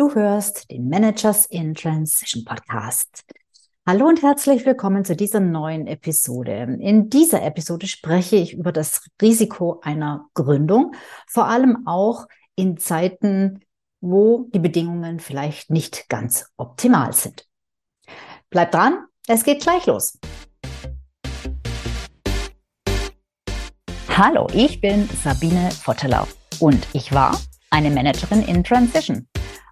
Du hörst den Managers in Transition Podcast. Hallo und herzlich willkommen zu dieser neuen Episode. In dieser Episode spreche ich über das Risiko einer Gründung, vor allem auch in Zeiten, wo die Bedingungen vielleicht nicht ganz optimal sind. Bleib dran, es geht gleich los. Hallo, ich bin Sabine Vottelau und ich war eine Managerin in Transition.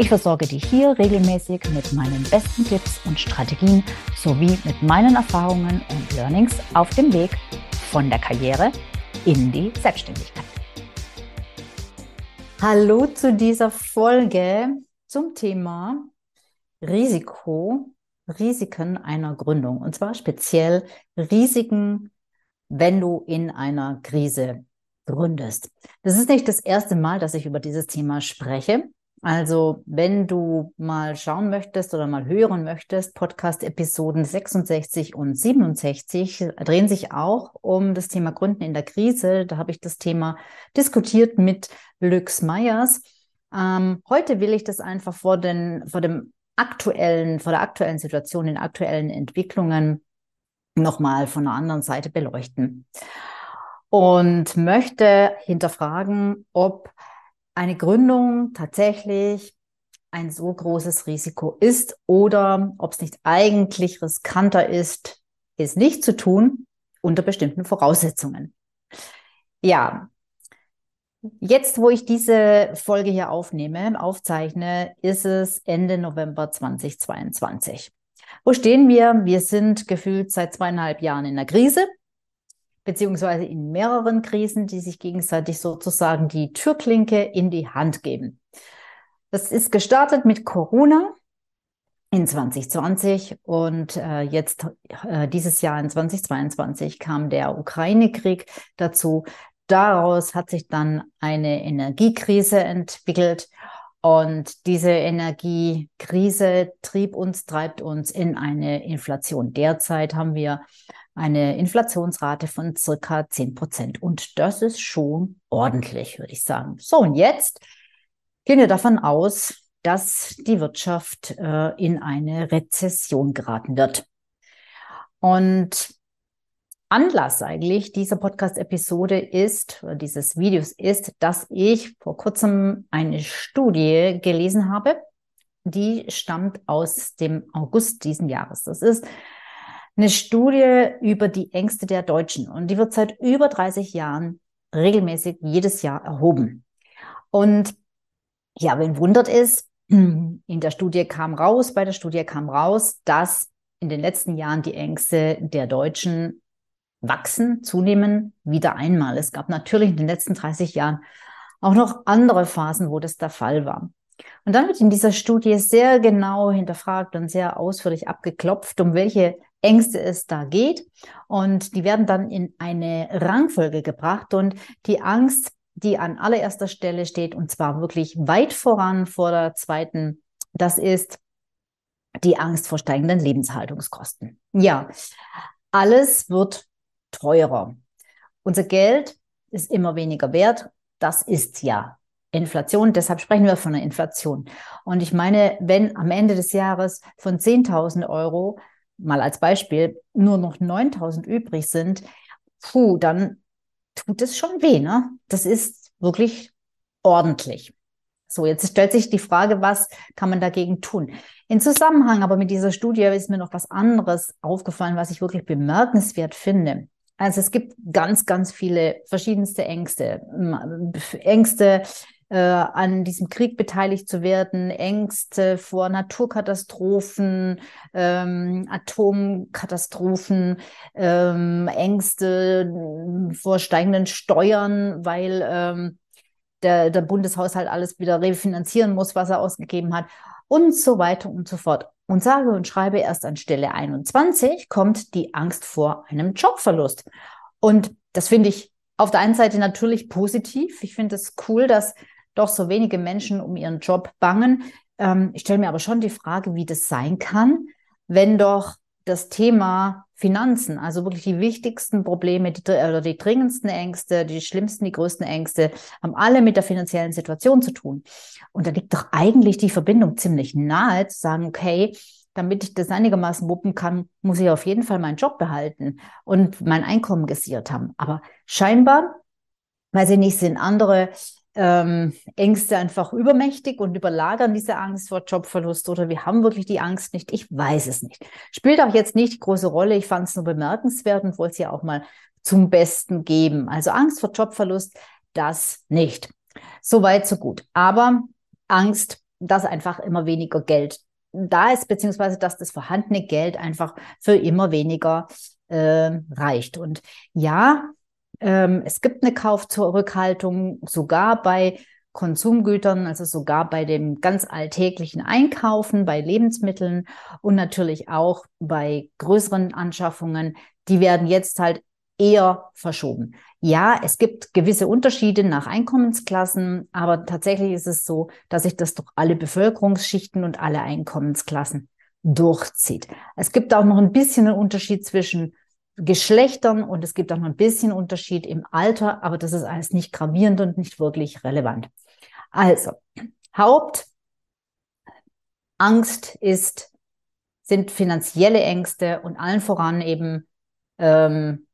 Ich versorge dich hier regelmäßig mit meinen besten Tipps und Strategien sowie mit meinen Erfahrungen und Learnings auf dem Weg von der Karriere in die Selbstständigkeit. Hallo zu dieser Folge zum Thema Risiko, Risiken einer Gründung. Und zwar speziell Risiken, wenn du in einer Krise gründest. Das ist nicht das erste Mal, dass ich über dieses Thema spreche. Also, wenn du mal schauen möchtest oder mal hören möchtest, Podcast-Episoden 66 und 67 drehen sich auch um das Thema Gründen in der Krise. Da habe ich das Thema diskutiert mit Lux Meyers. Ähm, heute will ich das einfach vor, den, vor dem aktuellen, vor der aktuellen Situation, den aktuellen Entwicklungen nochmal von einer anderen Seite beleuchten. Und möchte hinterfragen, ob eine Gründung tatsächlich ein so großes Risiko ist oder ob es nicht eigentlich riskanter ist, es nicht zu tun unter bestimmten Voraussetzungen. Ja, jetzt, wo ich diese Folge hier aufnehme, aufzeichne, ist es Ende November 2022. Wo stehen wir? Wir sind gefühlt seit zweieinhalb Jahren in der Krise beziehungsweise in mehreren Krisen, die sich gegenseitig sozusagen die Türklinke in die Hand geben. Das ist gestartet mit Corona in 2020 und äh, jetzt äh, dieses Jahr in 2022 kam der Ukraine-Krieg dazu. Daraus hat sich dann eine Energiekrise entwickelt und diese Energiekrise trieb uns, treibt uns in eine Inflation. Derzeit haben wir eine Inflationsrate von circa 10 Prozent. Und das ist schon ordentlich, würde ich sagen. So, und jetzt gehen wir davon aus, dass die Wirtschaft äh, in eine Rezession geraten wird. Und Anlass eigentlich dieser Podcast-Episode ist, oder dieses Videos ist, dass ich vor kurzem eine Studie gelesen habe, die stammt aus dem August diesen Jahres. Das ist eine Studie über die Ängste der Deutschen und die wird seit über 30 Jahren regelmäßig jedes Jahr erhoben. Und ja, wen wundert es, in der Studie kam raus, bei der Studie kam raus, dass in den letzten Jahren die Ängste der Deutschen wachsen, zunehmen, wieder einmal. Es gab natürlich in den letzten 30 Jahren auch noch andere Phasen, wo das der Fall war. Und dann wird in dieser Studie sehr genau hinterfragt und sehr ausführlich abgeklopft, um welche Ängste es da geht. Und die werden dann in eine Rangfolge gebracht. Und die Angst, die an allererster Stelle steht, und zwar wirklich weit voran vor der zweiten, das ist die Angst vor steigenden Lebenshaltungskosten. Ja, alles wird teurer. Unser Geld ist immer weniger wert. Das ist ja Inflation. Deshalb sprechen wir von einer Inflation. Und ich meine, wenn am Ende des Jahres von 10.000 Euro mal als Beispiel, nur noch 9000 übrig sind, puh, dann tut es schon weh, ne? Das ist wirklich ordentlich. So, jetzt stellt sich die Frage, was kann man dagegen tun? In Zusammenhang aber mit dieser Studie ist mir noch was anderes aufgefallen, was ich wirklich bemerkenswert finde. Also es gibt ganz, ganz viele verschiedenste Ängste. Ängste, äh, an diesem Krieg beteiligt zu werden, Ängste vor Naturkatastrophen, ähm, Atomkatastrophen, ähm, Ängste vor steigenden Steuern, weil ähm, der, der Bundeshaushalt alles wieder refinanzieren muss, was er ausgegeben hat und so weiter und so fort. Und sage und schreibe erst an Stelle 21 kommt die Angst vor einem Jobverlust. Und das finde ich auf der einen Seite natürlich positiv. Ich finde es cool, dass doch so wenige Menschen um ihren Job bangen. Ähm, ich stelle mir aber schon die Frage, wie das sein kann, wenn doch das Thema Finanzen, also wirklich die wichtigsten Probleme, die, oder die dringendsten Ängste, die schlimmsten, die größten Ängste, haben alle mit der finanziellen Situation zu tun. Und da liegt doch eigentlich die Verbindung ziemlich nahe, zu sagen, okay, damit ich das einigermaßen wuppen kann, muss ich auf jeden Fall meinen Job behalten und mein Einkommen gesichert haben. Aber scheinbar, weil sie nicht sind andere ähm, Ängste einfach übermächtig und überlagern diese Angst vor Jobverlust oder wir haben wirklich die Angst nicht. Ich weiß es nicht. Spielt auch jetzt nicht die große Rolle. Ich fand es nur bemerkenswert und wollte es ja auch mal zum Besten geben. Also Angst vor Jobverlust, das nicht. So weit, so gut. Aber Angst, dass einfach immer weniger Geld da ist, beziehungsweise dass das vorhandene Geld einfach für immer weniger äh, reicht. Und ja, ähm, es gibt eine Kaufzurückhaltung sogar bei Konsumgütern, also sogar bei dem ganz alltäglichen Einkaufen, bei Lebensmitteln und natürlich auch bei größeren Anschaffungen. Die werden jetzt halt eher verschoben. Ja, es gibt gewisse Unterschiede nach Einkommensklassen, aber tatsächlich ist es so, dass sich das durch alle Bevölkerungsschichten und alle Einkommensklassen durchzieht. Es gibt auch noch ein bisschen einen Unterschied zwischen Geschlechtern und es gibt auch noch ein bisschen Unterschied im Alter, aber das ist alles nicht gravierend und nicht wirklich relevant. Also, Hauptangst ist, sind finanzielle Ängste und allen voran eben ähm,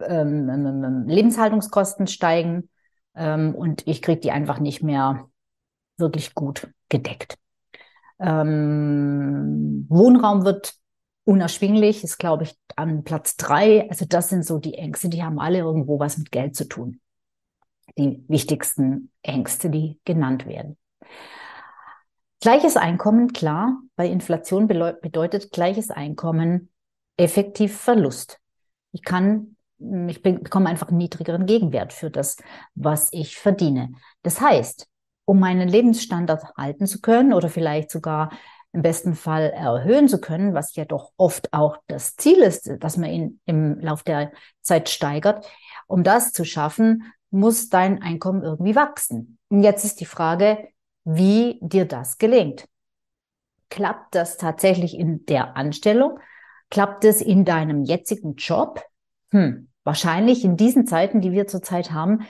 ähm, ähm, ähm Lebenshaltungskosten steigen ähm, und ich kriege die einfach nicht mehr wirklich gut gedeckt. Ähm, Wohnraum wird unerschwinglich, ist, glaube ich, an Platz drei. Also das sind so die Ängste, die haben alle irgendwo was mit Geld zu tun. Die wichtigsten Ängste, die genannt werden. Gleiches Einkommen, klar, bei Inflation bedeutet gleiches Einkommen effektiv Verlust. Ich kann, ich bekomme einfach einen niedrigeren Gegenwert für das, was ich verdiene. Das heißt, um meinen Lebensstandard halten zu können oder vielleicht sogar im besten Fall erhöhen zu können, was ja doch oft auch das Ziel ist, dass man ihn im Lauf der Zeit steigert. Um das zu schaffen, muss dein Einkommen irgendwie wachsen. Und jetzt ist die Frage, wie dir das gelingt. Klappt das tatsächlich in der Anstellung? Klappt es in deinem jetzigen Job? Hm, wahrscheinlich in diesen Zeiten, die wir zurzeit haben,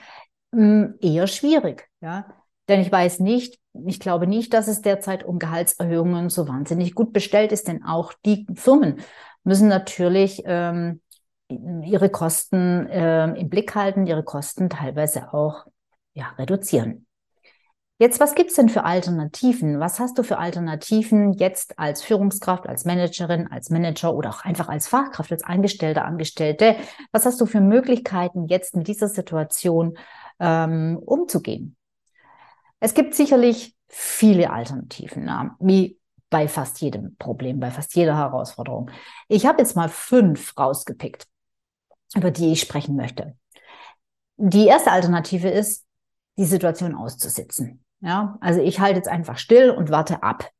hm, eher schwierig. Ja? Denn ich weiß nicht, ich glaube nicht, dass es derzeit um Gehaltserhöhungen so wahnsinnig gut bestellt ist, denn auch die Firmen müssen natürlich ähm, ihre Kosten äh, im Blick halten, ihre Kosten teilweise auch ja, reduzieren. Jetzt, was gibt's denn für Alternativen? Was hast du für Alternativen jetzt als Führungskraft, als Managerin, als Manager oder auch einfach als Fachkraft, als Angestellter, Angestellte? Was hast du für Möglichkeiten, jetzt mit dieser Situation ähm, umzugehen? Es gibt sicherlich viele Alternativen, na, wie bei fast jedem Problem, bei fast jeder Herausforderung. Ich habe jetzt mal fünf rausgepickt, über die ich sprechen möchte. Die erste Alternative ist, die Situation auszusitzen. Ja, also ich halte jetzt einfach still und warte ab.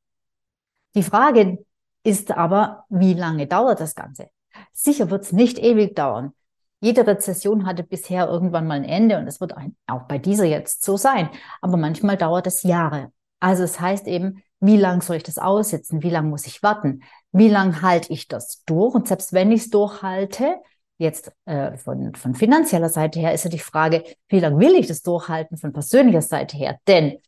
Die Frage ist aber, wie lange dauert das Ganze? Sicher wird es nicht ewig dauern. Jede Rezession hatte bisher irgendwann mal ein Ende und es wird auch bei dieser jetzt so sein. Aber manchmal dauert es Jahre. Also es heißt eben, wie lang soll ich das aussitzen? Wie lang muss ich warten? Wie lang halte ich das durch? Und selbst wenn ich es durchhalte, jetzt äh, von, von finanzieller Seite her, ist ja die Frage, wie lange will ich das durchhalten von persönlicher Seite her? Denn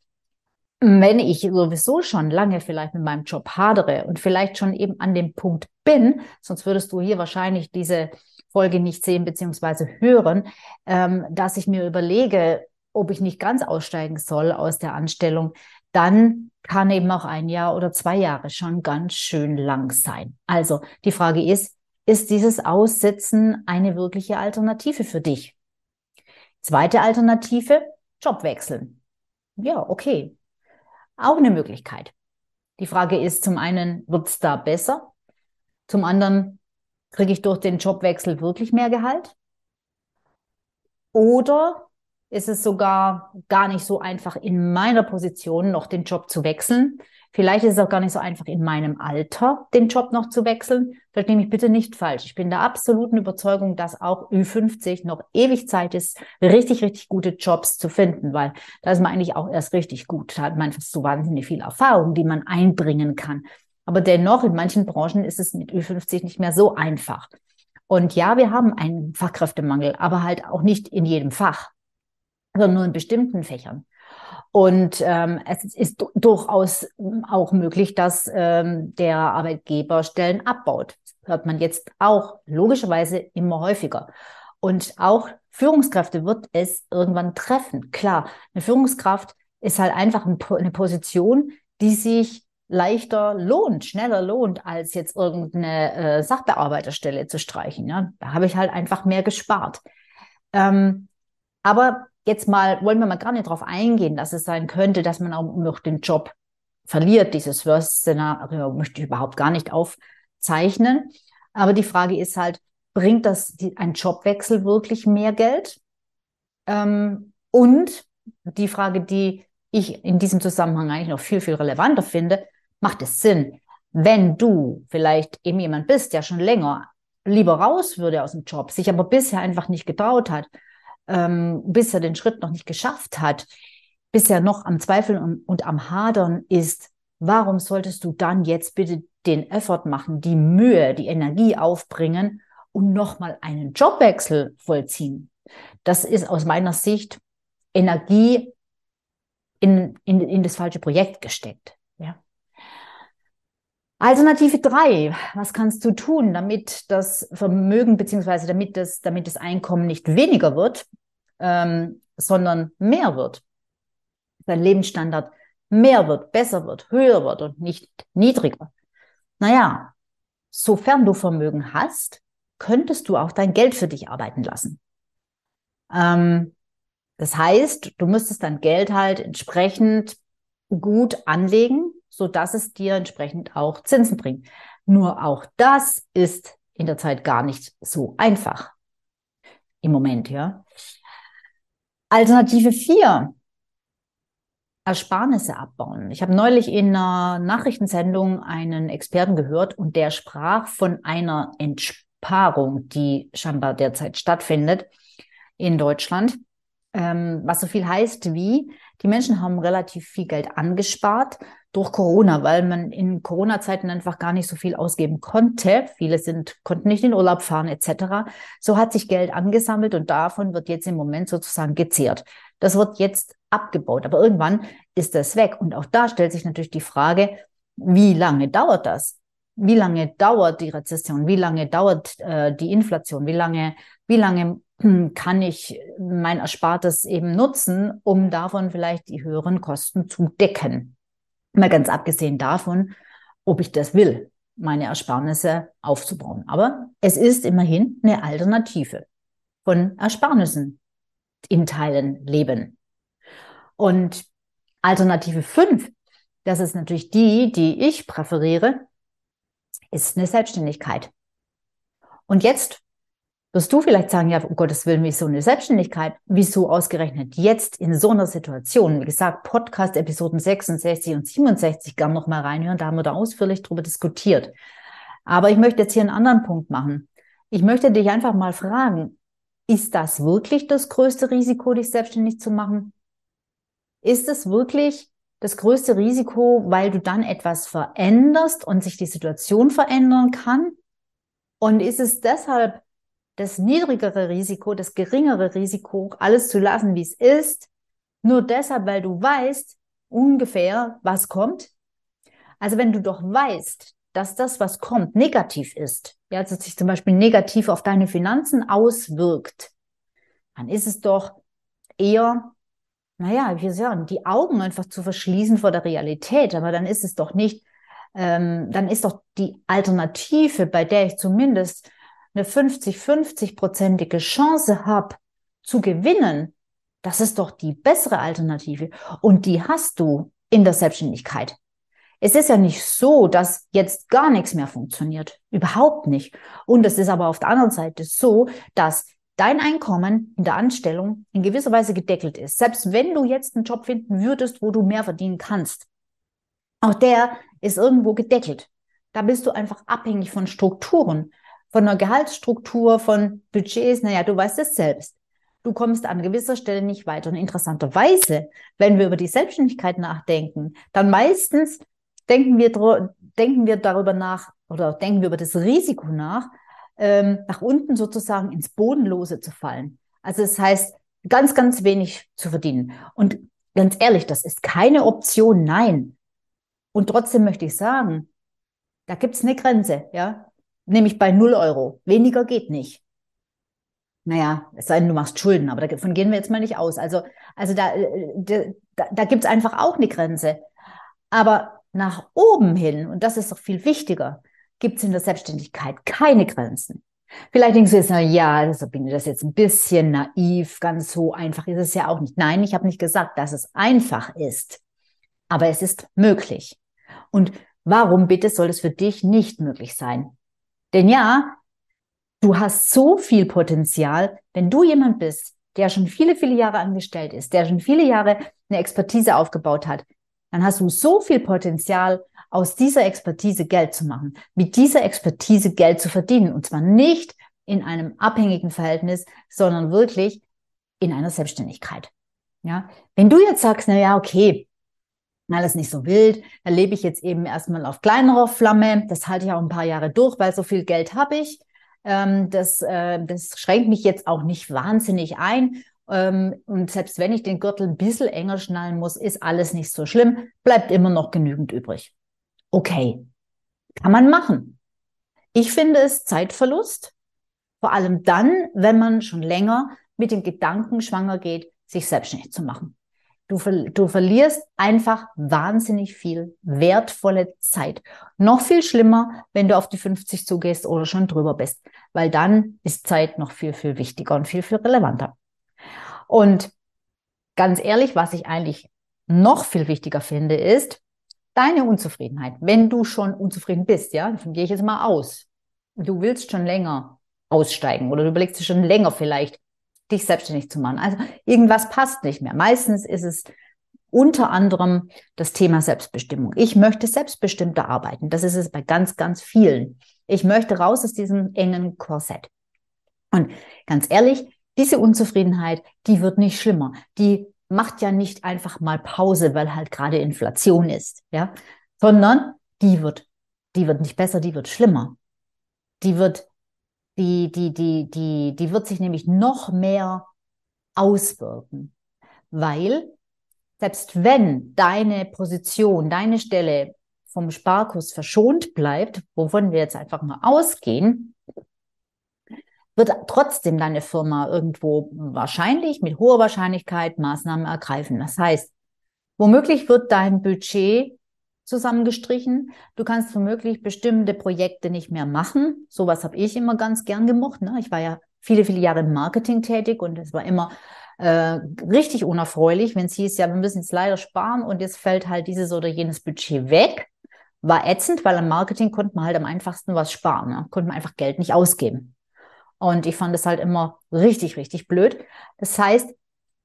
wenn ich sowieso schon lange vielleicht mit meinem Job hadere und vielleicht schon eben an dem Punkt bin, sonst würdest du hier wahrscheinlich diese Folge nicht sehen beziehungsweise hören, ähm, dass ich mir überlege, ob ich nicht ganz aussteigen soll aus der Anstellung, dann kann eben auch ein Jahr oder zwei Jahre schon ganz schön lang sein. Also die Frage ist, ist dieses Aussitzen eine wirkliche Alternative für dich? Zweite Alternative, Job wechseln. Ja, okay. Auch eine Möglichkeit. Die Frage ist zum einen, wird's da besser? Zum anderen, Kriege ich durch den Jobwechsel wirklich mehr Gehalt? Oder ist es sogar gar nicht so einfach in meiner Position noch den Job zu wechseln, Vielleicht ist es auch gar nicht so einfach in meinem Alter, den Job noch zu wechseln. Verstehe mich bitte nicht falsch. Ich bin der absoluten Überzeugung, dass auch Ü50 noch ewig Zeit ist, richtig, richtig gute Jobs zu finden, weil da ist man eigentlich auch erst richtig gut. Da hat man einfach so wahnsinnig viel Erfahrung, die man einbringen kann. Aber dennoch, in manchen Branchen ist es mit Ü50 nicht mehr so einfach. Und ja, wir haben einen Fachkräftemangel, aber halt auch nicht in jedem Fach, sondern nur in bestimmten Fächern. Und ähm, es ist durchaus auch möglich, dass ähm, der Arbeitgeber Stellen abbaut. Das hört man jetzt auch logischerweise immer häufiger. Und auch Führungskräfte wird es irgendwann treffen. Klar, eine Führungskraft ist halt einfach eine Position, die sich leichter lohnt, schneller lohnt, als jetzt irgendeine äh, Sachbearbeiterstelle zu streichen. Ja? Da habe ich halt einfach mehr gespart. Ähm, aber jetzt mal, wollen wir mal gar nicht darauf eingehen, dass es sein könnte, dass man auch noch den Job verliert. Dieses Worst-Szenario möchte ich überhaupt gar nicht aufzeichnen. Aber die Frage ist halt, bringt das die, ein Jobwechsel wirklich mehr Geld? Ähm, und die Frage, die ich in diesem Zusammenhang eigentlich noch viel, viel relevanter finde, macht es Sinn, wenn du vielleicht eben jemand bist, der schon länger lieber raus würde aus dem Job, sich aber bisher einfach nicht getraut hat, ähm, bisher den Schritt noch nicht geschafft hat, bisher noch am Zweifeln und, und am Hadern ist, warum solltest du dann jetzt bitte den Effort machen, die Mühe, die Energie aufbringen und nochmal einen Jobwechsel vollziehen? Das ist aus meiner Sicht Energie in, in, in das falsche Projekt gesteckt. Alternative drei. Was kannst du tun, damit das Vermögen beziehungsweise damit das, damit das Einkommen nicht weniger wird, ähm, sondern mehr wird? Dein Lebensstandard mehr wird, besser wird, höher wird und nicht niedriger. Naja, sofern du Vermögen hast, könntest du auch dein Geld für dich arbeiten lassen. Ähm, das heißt, du müsstest dein Geld halt entsprechend gut anlegen, so dass es dir entsprechend auch Zinsen bringt. Nur auch das ist in der Zeit gar nicht so einfach. Im Moment, ja. Alternative 4. Ersparnisse abbauen. Ich habe neulich in einer Nachrichtensendung einen Experten gehört und der sprach von einer Entsparung, die scheinbar derzeit stattfindet in Deutschland. Ähm, was so viel heißt wie, die Menschen haben relativ viel Geld angespart durch Corona, weil man in Corona-Zeiten einfach gar nicht so viel ausgeben konnte. Viele sind, konnten nicht in Urlaub fahren etc. So hat sich Geld angesammelt und davon wird jetzt im Moment sozusagen gezehrt. Das wird jetzt abgebaut, aber irgendwann ist das weg. Und auch da stellt sich natürlich die Frage, wie lange dauert das? Wie lange dauert die Rezession? Wie lange dauert äh, die Inflation? Wie lange, wie lange kann ich mein Erspartes eben nutzen, um davon vielleicht die höheren Kosten zu decken? Mal ganz abgesehen davon, ob ich das will, meine Ersparnisse aufzubauen. Aber es ist immerhin eine Alternative von Ersparnissen in Teilen leben. Und Alternative 5, das ist natürlich die, die ich präferiere, ist eine Selbstständigkeit. Und jetzt wirst du vielleicht sagen, ja, um Gottes Willen, wie so eine Selbstständigkeit? Wieso ausgerechnet jetzt in so einer Situation? Wie gesagt, Podcast-Episoden 66 und 67 gern noch mal reinhören, da haben wir da ausführlich drüber diskutiert. Aber ich möchte jetzt hier einen anderen Punkt machen. Ich möchte dich einfach mal fragen, ist das wirklich das größte Risiko, dich selbstständig zu machen? Ist es wirklich das größte Risiko, weil du dann etwas veränderst und sich die Situation verändern kann? Und ist es deshalb das niedrigere Risiko, das geringere Risiko, alles zu lassen, wie es ist, nur deshalb, weil du weißt ungefähr, was kommt. Also wenn du doch weißt, dass das, was kommt, negativ ist, ja, dass sich zum Beispiel negativ auf deine Finanzen auswirkt, dann ist es doch eher, naja, wie sagen, die Augen einfach zu verschließen vor der Realität. Aber dann ist es doch nicht, ähm, dann ist doch die Alternative, bei der ich zumindest eine 50-50-prozentige Chance habe zu gewinnen, das ist doch die bessere Alternative. Und die hast du in der Selbstständigkeit. Es ist ja nicht so, dass jetzt gar nichts mehr funktioniert. Überhaupt nicht. Und es ist aber auf der anderen Seite so, dass dein Einkommen in der Anstellung in gewisser Weise gedeckelt ist. Selbst wenn du jetzt einen Job finden würdest, wo du mehr verdienen kannst, Auch der ist irgendwo gedeckelt. Da bist du einfach abhängig von Strukturen, von einer Gehaltsstruktur, von Budgets. Naja, du weißt es selbst. Du kommst an gewisser Stelle nicht weiter. Und interessanterweise, wenn wir über die Selbstständigkeit nachdenken, dann meistens denken wir, denken wir darüber nach oder denken wir über das Risiko nach, ähm, nach unten sozusagen ins Bodenlose zu fallen. Also das heißt, ganz, ganz wenig zu verdienen. Und ganz ehrlich, das ist keine Option, nein. Und trotzdem möchte ich sagen, da gibt es eine Grenze, ja, nämlich bei 0 Euro. Weniger geht nicht. Naja, es sei denn, du machst Schulden, aber davon gehen wir jetzt mal nicht aus. Also, also da, äh, da, da gibt es einfach auch eine Grenze. Aber nach oben hin, und das ist doch viel wichtiger, gibt es in der Selbstständigkeit keine Grenzen. Vielleicht denkst du jetzt, na ja, also bin ich das jetzt ein bisschen naiv, ganz so einfach ist es ja auch nicht. Nein, ich habe nicht gesagt, dass es einfach ist, aber es ist möglich. Und warum bitte soll es für dich nicht möglich sein? Denn ja, du hast so viel Potenzial, wenn du jemand bist, der schon viele, viele Jahre angestellt ist, der schon viele Jahre eine Expertise aufgebaut hat, dann hast du so viel Potenzial, aus dieser Expertise Geld zu machen, mit dieser Expertise Geld zu verdienen. Und zwar nicht in einem abhängigen Verhältnis, sondern wirklich in einer Selbstständigkeit. Ja, wenn du jetzt sagst, na ja, okay, alles nicht so wild, dann lebe ich jetzt eben erstmal auf kleinerer Flamme. Das halte ich auch ein paar Jahre durch, weil so viel Geld habe ich. Ähm, das, äh, das schränkt mich jetzt auch nicht wahnsinnig ein. Ähm, und selbst wenn ich den Gürtel ein bisschen enger schnallen muss, ist alles nicht so schlimm, bleibt immer noch genügend übrig okay, kann man machen. Ich finde es Zeitverlust, vor allem dann, wenn man schon länger mit dem Gedanken schwanger geht, sich selbstständig zu machen. Du, du verlierst einfach wahnsinnig viel wertvolle Zeit. Noch viel schlimmer, wenn du auf die 50 zugehst oder schon drüber bist, weil dann ist Zeit noch viel, viel wichtiger und viel, viel relevanter. Und ganz ehrlich, was ich eigentlich noch viel wichtiger finde, ist, deine Unzufriedenheit, wenn du schon unzufrieden bist, ja, davon gehe ich jetzt mal aus. Du willst schon länger aussteigen oder du überlegst dir schon länger vielleicht, dich selbstständig zu machen. Also irgendwas passt nicht mehr. Meistens ist es unter anderem das Thema Selbstbestimmung. Ich möchte selbstbestimmter arbeiten. Das ist es bei ganz, ganz vielen. Ich möchte raus aus diesem engen Korsett. Und ganz ehrlich, diese Unzufriedenheit, die wird nicht schlimmer. Die macht ja nicht einfach mal Pause, weil halt gerade Inflation ist, ja, sondern die wird, die wird nicht besser, die wird schlimmer. Die wird, die, die, die, die, die wird sich nämlich noch mehr auswirken, weil selbst wenn deine Position, deine Stelle vom Sparkurs verschont bleibt, wovon wir jetzt einfach mal ausgehen, wird trotzdem deine Firma irgendwo wahrscheinlich mit hoher Wahrscheinlichkeit Maßnahmen ergreifen. Das heißt, womöglich wird dein Budget zusammengestrichen. Du kannst womöglich bestimmte Projekte nicht mehr machen. Sowas habe ich immer ganz gern gemocht. Ne? Ich war ja viele, viele Jahre im Marketing tätig und es war immer äh, richtig unerfreulich, wenn es hieß, ja, wir müssen jetzt leider sparen und jetzt fällt halt dieses oder jenes Budget weg. War ätzend, weil am Marketing konnte man halt am einfachsten was sparen. Ne? Konnte man einfach Geld nicht ausgeben. Und ich fand es halt immer richtig, richtig blöd. Das heißt,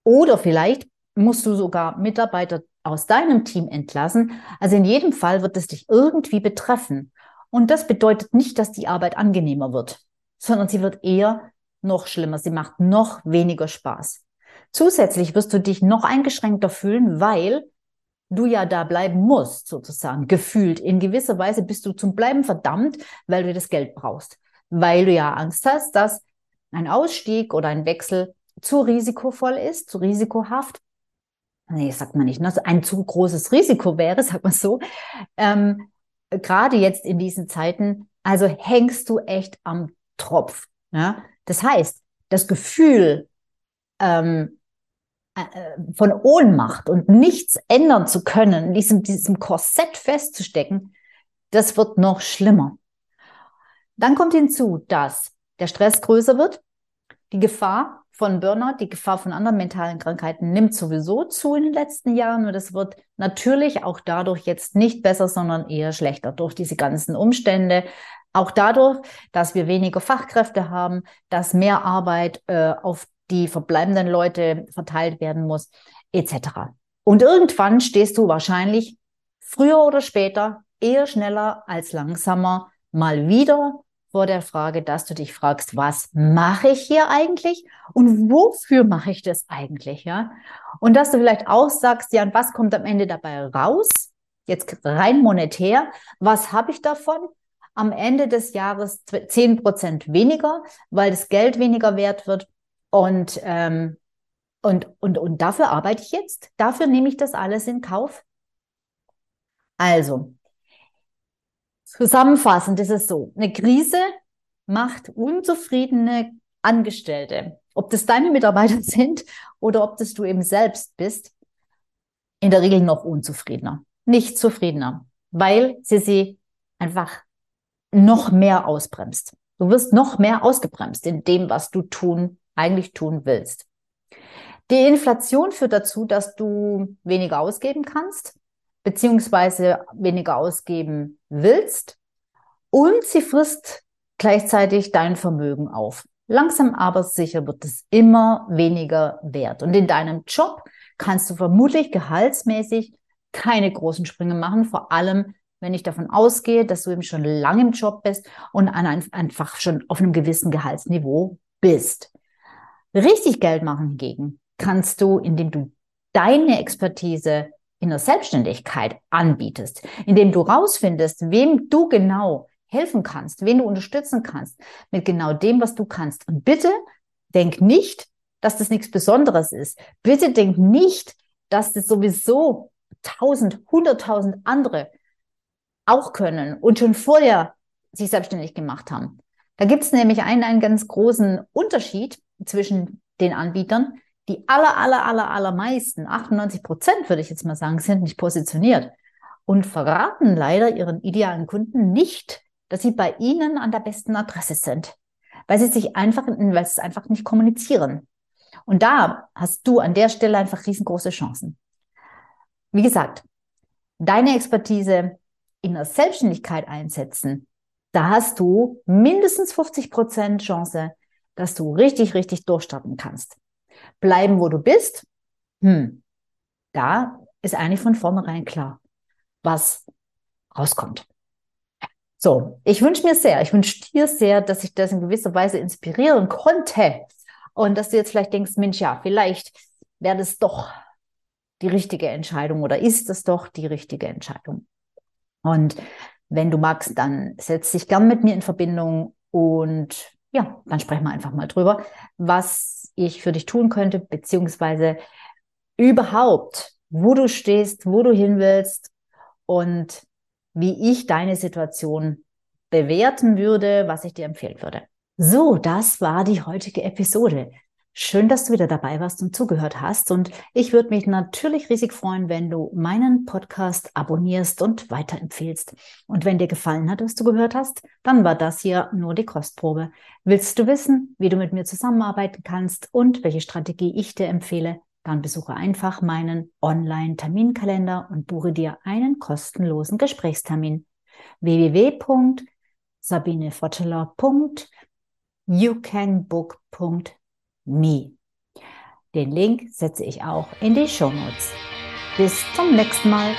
oder vielleicht musst du sogar Mitarbeiter aus deinem Team entlassen. Also in jedem Fall wird es dich irgendwie betreffen. Und das bedeutet nicht, dass die Arbeit angenehmer wird, sondern sie wird eher noch schlimmer. Sie macht noch weniger Spaß. Zusätzlich wirst du dich noch eingeschränkter fühlen, weil du ja da bleiben musst, sozusagen, gefühlt. In gewisser Weise bist du zum Bleiben verdammt, weil du das Geld brauchst weil du ja Angst hast, dass ein Ausstieg oder ein Wechsel zu risikovoll ist, zu risikohaft. Nee, sagt man nicht, ne? ein zu großes Risiko wäre, sagt man so. Ähm, Gerade jetzt in diesen Zeiten, also hängst du echt am Tropf. Ja? Das heißt, das Gefühl ähm, äh, von Ohnmacht und nichts ändern zu können, diesem, diesem Korsett festzustecken, das wird noch schlimmer. Dann kommt hinzu, dass der Stress größer wird, die Gefahr von Burnout, die Gefahr von anderen mentalen Krankheiten nimmt sowieso zu in den letzten Jahren und es wird natürlich auch dadurch jetzt nicht besser, sondern eher schlechter durch diese ganzen Umstände. Auch dadurch, dass wir weniger Fachkräfte haben, dass mehr Arbeit äh, auf die verbleibenden Leute verteilt werden muss, etc. Und irgendwann stehst du wahrscheinlich früher oder später, eher schneller als langsamer, mal wieder vor der Frage, dass du dich fragst, was mache ich hier eigentlich und wofür mache ich das eigentlich, ja? Und dass du vielleicht auch sagst, ja, und was kommt am Ende dabei raus? Jetzt rein monetär, was habe ich davon? Am Ende des Jahres zehn Prozent weniger, weil das Geld weniger wert wird und ähm, und, und, und dafür arbeite ich jetzt. Dafür nehme ich das alles in Kauf. Also, Zusammenfassend ist es so, eine Krise macht unzufriedene Angestellte, ob das deine Mitarbeiter sind oder ob das du eben selbst bist, in der Regel noch unzufriedener, nicht zufriedener, weil sie sie einfach noch mehr ausbremst. Du wirst noch mehr ausgebremst in dem, was du tun, eigentlich tun willst. Die Inflation führt dazu, dass du weniger ausgeben kannst, beziehungsweise weniger ausgeben willst und sie frisst gleichzeitig dein Vermögen auf. Langsam aber sicher wird es immer weniger wert. Und in deinem Job kannst du vermutlich gehaltsmäßig keine großen Sprünge machen, vor allem wenn ich davon ausgehe, dass du eben schon lange im Job bist und einfach schon auf einem gewissen Gehaltsniveau bist. Richtig Geld machen hingegen kannst du, indem du deine Expertise in der Selbstständigkeit anbietest, indem du rausfindest, wem du genau helfen kannst, wen du unterstützen kannst, mit genau dem, was du kannst. Und bitte denk nicht, dass das nichts Besonderes ist. Bitte denk nicht, dass das sowieso tausend, hunderttausend andere auch können und schon vorher sich selbstständig gemacht haben. Da gibt es nämlich einen, einen ganz großen Unterschied zwischen den Anbietern. Die aller, aller, aller, allermeisten, 98 Prozent würde ich jetzt mal sagen, sind nicht positioniert und verraten leider ihren idealen Kunden nicht, dass sie bei ihnen an der besten Adresse sind, weil sie sich einfach, weil sie es einfach nicht kommunizieren. Und da hast du an der Stelle einfach riesengroße Chancen. Wie gesagt, deine Expertise in der Selbstständigkeit einsetzen, da hast du mindestens 50 Prozent Chance, dass du richtig, richtig durchstarten kannst bleiben, wo du bist, hm, da ist eigentlich von vornherein klar, was rauskommt. So, ich wünsche mir sehr, ich wünsche dir sehr, dass ich das in gewisser Weise inspirieren konnte und dass du jetzt vielleicht denkst, Mensch, ja, vielleicht wäre das doch die richtige Entscheidung oder ist das doch die richtige Entscheidung. Und wenn du magst, dann setz dich gern mit mir in Verbindung und ja, dann sprechen wir einfach mal drüber, was ich für dich tun könnte, beziehungsweise überhaupt, wo du stehst, wo du hin willst und wie ich deine Situation bewerten würde, was ich dir empfehlen würde. So, das war die heutige Episode. Schön, dass du wieder dabei warst und zugehört hast. Und ich würde mich natürlich riesig freuen, wenn du meinen Podcast abonnierst und weiterempfehlst. Und wenn dir gefallen hat, was du gehört hast, dann war das hier nur die Kostprobe. Willst du wissen, wie du mit mir zusammenarbeiten kannst und welche Strategie ich dir empfehle? Dann besuche einfach meinen Online-Terminkalender und buche dir einen kostenlosen Gesprächstermin. www.sabinefotteler.youcanbook.com me. Den Link setze ich auch in die Show Notes. Bis zum nächsten Mal.